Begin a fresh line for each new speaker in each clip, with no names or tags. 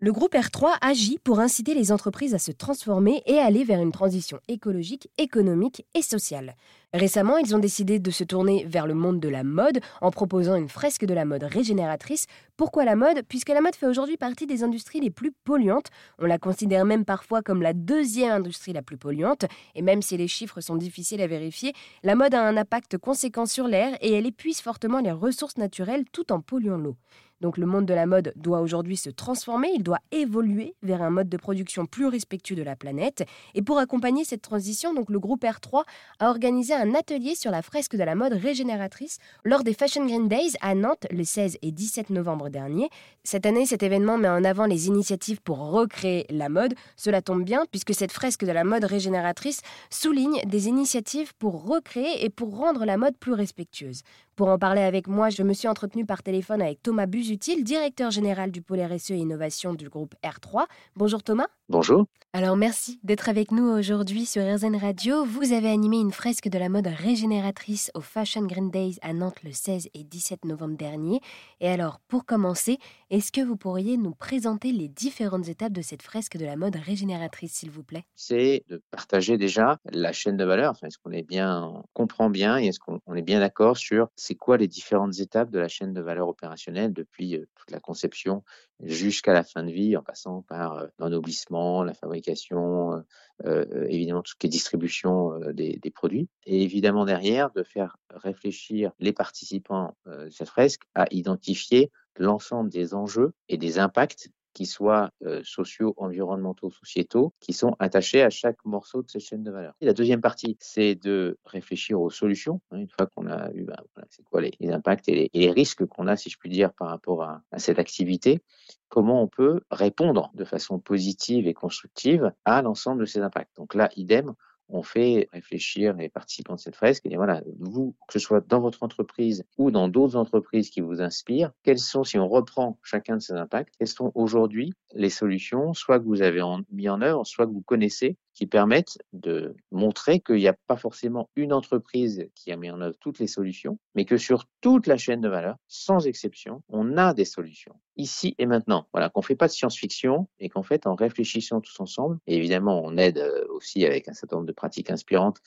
Le groupe R3 agit pour inciter les entreprises à se transformer et aller vers une transition écologique, économique et sociale. Récemment, ils ont décidé de se tourner vers le monde de la mode en proposant une fresque de la mode régénératrice. Pourquoi la mode? Puisque la mode fait aujourd'hui partie des industries les plus polluantes. On la considère même parfois comme la deuxième industrie la plus polluante. Et même si les chiffres sont difficiles à vérifier, la mode a un impact conséquent sur l'air et elle épuise fortement les ressources naturelles tout en polluant l'eau. Donc le monde de la mode doit aujourd'hui se transformer, il doit évoluer vers un mode de production plus respectueux de la planète. Et pour accompagner cette transition, donc le groupe R3 a organisé un atelier sur la fresque de la mode régénératrice lors des Fashion Green Days à Nantes le 16 et 17 novembre dernier. Cette année, cet événement met en avant les initiatives pour recréer la mode. Cela tombe bien puisque cette fresque de la mode régénératrice souligne des initiatives pour recréer et pour rendre la mode plus respectueuse. Pour en parler avec moi, je me suis entretenue par téléphone avec Thomas Busutil, directeur général du pôle RSE et Innovation du groupe R3. Bonjour Thomas.
Bonjour.
Alors merci d'être avec nous aujourd'hui sur RZN Radio. Vous avez animé une fresque de la mode régénératrice au Fashion Green Days à Nantes le 16 et 17 novembre dernier. Et alors, pour commencer, est-ce que vous pourriez nous présenter les différentes étapes de cette fresque de la mode régénératrice, s'il vous plaît?
C'est de partager déjà la chaîne de valeur. Enfin, est-ce qu'on est bien, on comprend bien et est-ce qu'on est bien d'accord sur c'est quoi les différentes étapes de la chaîne de valeur opérationnelle depuis euh, toute la conception jusqu'à la fin de vie, en passant par euh, l'ennoblissement, la fabrication, euh, euh, évidemment tout ce qui est distribution des, des, produits, et évidemment derrière de faire réfléchir les participants de cette fresque à identifier l'ensemble des enjeux et des impacts qui soient euh, sociaux, environnementaux, sociétaux, qui sont attachés à chaque morceau de cette chaîne de valeur. La deuxième partie, c'est de réfléchir aux solutions. Hein, une fois qu'on a vu, ben, c'est quoi les, impacts et les, risques qu'on a, si je puis dire, par rapport à cette activité, comment on peut répondre de façon positive et constructive à l'ensemble de ces impacts. Donc là, idem, on fait réfléchir les participants de cette fresque et voilà, vous, que ce soit dans votre entreprise ou dans d'autres entreprises qui vous inspirent, quels sont, si on reprend chacun de ces impacts, quelles sont aujourd'hui les solutions, soit que vous avez mis en œuvre, soit que vous connaissez, qui permettent de montrer qu'il n'y a pas forcément une entreprise qui a mis en œuvre toutes les solutions, mais que sur toute la chaîne de valeur, sans exception, on a des solutions, ici et maintenant. Voilà, qu'on ne fait pas de science-fiction et qu'en fait, en réfléchissant tous ensemble, et évidemment, on aide euh, aussi avec un certain nombre de pratiques inspirantes,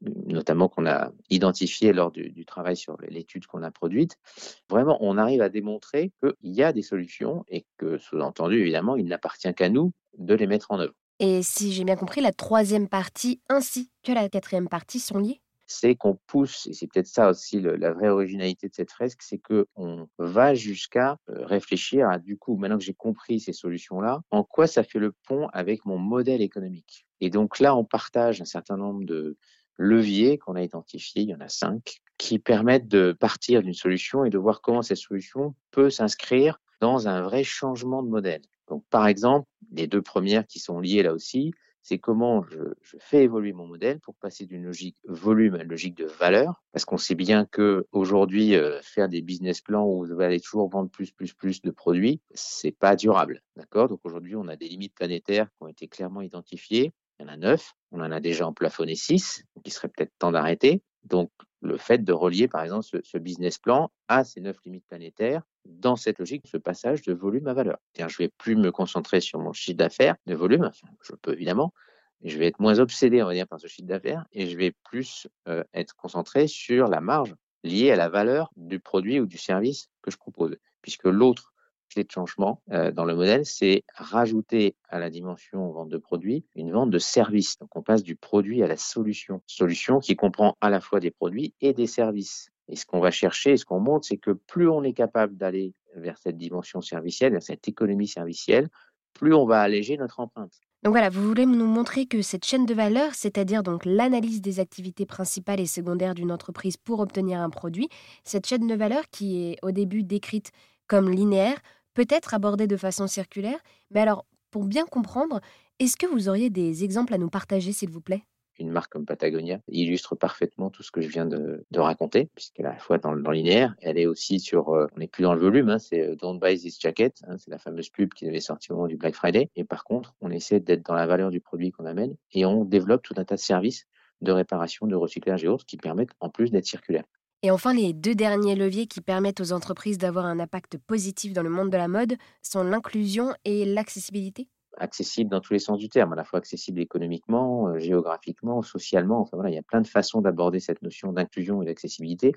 notamment qu'on a identifiées lors du, du travail sur l'étude qu'on a produite, vraiment, on arrive à démontrer qu'il y a des solutions et que, sous-entendu, évidemment, il n'appartient qu'à nous de les mettre en œuvre.
Et si j'ai bien compris, la troisième partie ainsi que la quatrième partie sont liées
c'est qu'on pousse, et c'est peut-être ça aussi la vraie originalité de cette fresque, c'est qu'on va jusqu'à euh, réfléchir à, du coup, maintenant que j'ai compris ces solutions-là, en quoi ça fait le pont avec mon modèle économique. Et donc là, on partage un certain nombre de leviers qu'on a identifiés, il y en a cinq, qui permettent de partir d'une solution et de voir comment cette solution peut s'inscrire dans un vrai changement de modèle. Donc, par exemple, les deux premières qui sont liées là aussi, c'est comment je, fais évoluer mon modèle pour passer d'une logique volume à une logique de valeur, parce qu'on sait bien que aujourd'hui euh, faire des business plans où vous allez toujours vendre plus, plus, plus de produits, c'est pas durable, d'accord? Donc aujourd'hui, on a des limites planétaires qui ont été clairement identifiées. Il y en a neuf, on en a déjà en plafonné six, donc il serait peut-être temps d'arrêter. Donc le fait de relier, par exemple, ce, business plan à ces neuf limites planétaires dans cette logique, ce passage de volume à valeur. je ne vais plus me concentrer sur mon chiffre d'affaires de volume, je peux évidemment, je vais être moins obsédé, on va dire, par ce chiffre d'affaires et je vais plus euh, être concentré sur la marge liée à la valeur du produit ou du service que je propose. Puisque l'autre clé de changement euh, dans le modèle, c'est rajouter à la dimension vente de produits une vente de services. Donc on passe du produit à la solution. Solution qui comprend à la fois des produits et des services. Et ce qu'on va chercher, ce qu'on montre, c'est que plus on est capable d'aller vers cette dimension servicielle, vers cette économie servicielle, plus on va alléger notre empreinte.
Donc voilà, vous voulez nous montrer que cette chaîne de valeur, c'est-à-dire donc l'analyse des activités principales et secondaires d'une entreprise pour obtenir un produit, cette chaîne de valeur qui est au début décrite comme linéaire, peut être abordée de façon circulaire. Mais alors, pour bien comprendre, est-ce que vous auriez des exemples à nous partager, s'il vous plaît?
Une marque comme Patagonia illustre parfaitement tout ce que je viens de, raconter, puisqu'elle est à la fois dans, dans linéaire, elle est aussi sur, euh, on n'est plus dans le volume, hein, c'est euh, Don't Buy This Jacket, hein, c'est la fameuse pub qui avait sorti au moment du Black Friday, et par contre, on essaie d'être dans la valeur du produit qu'on amène, et on développe tout un tas de services de réparation, de recyclage et autres qui permettent en plus d'être circulaires.
Et enfin, les deux derniers leviers qui permettent aux entreprises d'avoir un impact positif dans le monde de la mode sont l'inclusion et l'accessibilité?
Accessible dans tous les sens du terme, à la fois accessible économiquement, euh, géographiquement, socialement. Enfin voilà, il y a plein de façons d'aborder cette notion d'inclusion et d'accessibilité.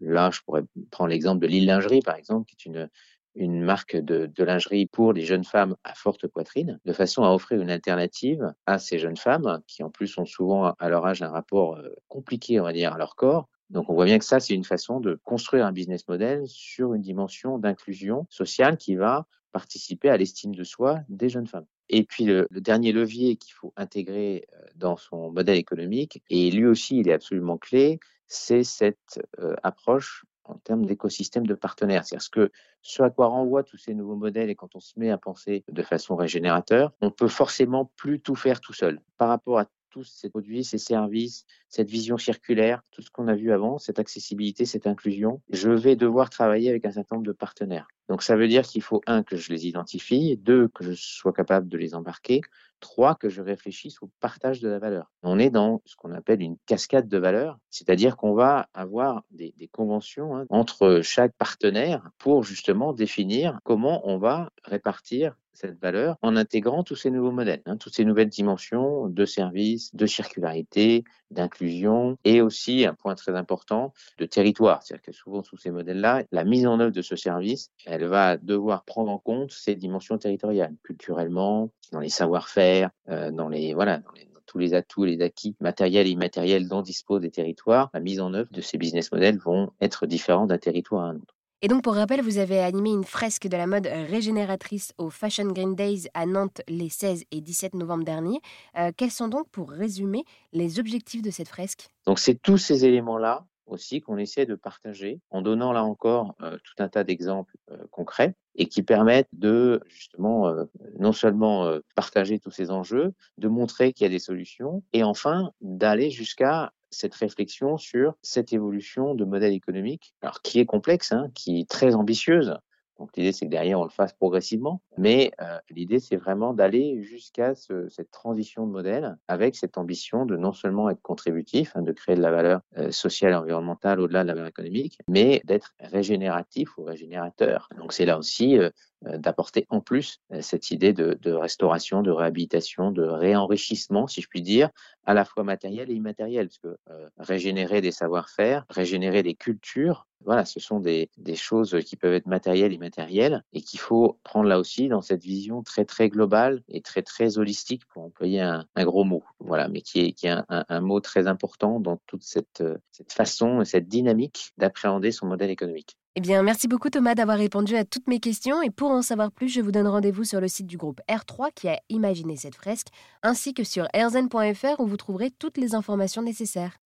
Là, je pourrais prendre l'exemple de l'île lingerie, par exemple, qui est une, une marque de, de, lingerie pour les jeunes femmes à forte poitrine, de façon à offrir une alternative à ces jeunes femmes qui, en plus, ont souvent à leur âge un rapport euh, compliqué, on va dire, à leur corps. Donc, on voit bien que ça, c'est une façon de construire un business model sur une dimension d'inclusion sociale qui va participer à l'estime de soi des jeunes femmes. Et puis le, dernier levier qu'il faut intégrer euh, dans son modèle économique, et lui aussi il est absolument clé, c'est cette euh, approche en termes d'écosystème de partenaires. C'est-à-dire ce, que, ce à quoi renvoient tous ces nouveaux modèles et quand on se met à penser de façon régénérateur, on peut forcément plus tout faire tout seul. Par rapport à tous ces produits, ces services, cette vision circulaire, tout ce qu'on a vu avant, cette accessibilité, cette inclusion, je vais devoir travailler avec un certain nombre de partenaires. Donc ça veut dire qu'il faut, un, que je les identifie, deux, que je sois capable de les embarquer, trois, que je réfléchisse au partage de la valeur. On est dans ce qu'on appelle une cascade de valeur, c'est-à-dire qu'on va avoir des, conventions hein, entre chaque partenaire pour justement définir comment on va répartir cette valeur en intégrant tous ces nouveaux modèles, hein, toutes ces nouvelles dimensions de services, de circularité, d'inclusion et aussi un point très important de territoire. C'est-à-dire que souvent sous ces modèles-là, la mise en œuvre de ce service, elle va devoir prendre en compte ces dimensions territoriales, culturellement, dans les savoir-faire, euh, dans les voilà, dans tous les atouts, les acquis matériels et immatériels dont disposent les territoires, la mise en œuvre de ces business models vont être différents d'un territoire à un autre.
Et donc, pour rappel, vous avez animé une fresque de la mode régénératrice au Fashion Green Days à Nantes les 16 et 17 novembre dernier. Euh, quels sont donc, pour résumer, les objectifs de cette fresque?
Donc, c'est tous ces éléments-là aussi qu'on essaie de partager en donnant là encore euh, tout un tas d'exemples euh, concrets et qui permettent de justement non seulement partager tous ces enjeux, de montrer qu'il y a des solutions et enfin d'aller jusqu'à cette réflexion sur cette évolution de modèle économique, alors qui est complexe, hein, qui est très ambitieuse. Donc l'idée, c'est que derrière, on le fasse progressivement, mais euh, l'idée, c'est vraiment d'aller jusqu'à ce, cette transition de modèle avec cette ambition de non seulement être contributif, hein, de créer de la valeur euh, sociale et environnementale au-delà de la valeur économique, mais d'être régénératif ou régénérateur. Donc c'est là aussi euh, d'apporter en plus euh, cette idée de, de, restauration, de réhabilitation, de réenrichissement, si je puis dire, à la fois matériel et immatériel, parce que euh, régénérer des savoir-faire, régénérer des cultures, voilà, ce sont des, des, choses qui peuvent être matérielles, immatérielles, et qu'il faut prendre là aussi dans cette vision très très globale et très très holistique, pour employer un, un gros mot, voilà, mais qui est, qui est un, un, mot très important dans toute cette, cette façon et cette dynamique d'appréhender son modèle économique.
Eh bien, merci beaucoup Thomas d'avoir répondu à toutes mes questions et pour en savoir plus, je vous donne rendez-vous sur le site du groupe R3 qui a imaginé cette fresque, ainsi que sur airzen.fr où vous trouverez toutes les informations nécessaires.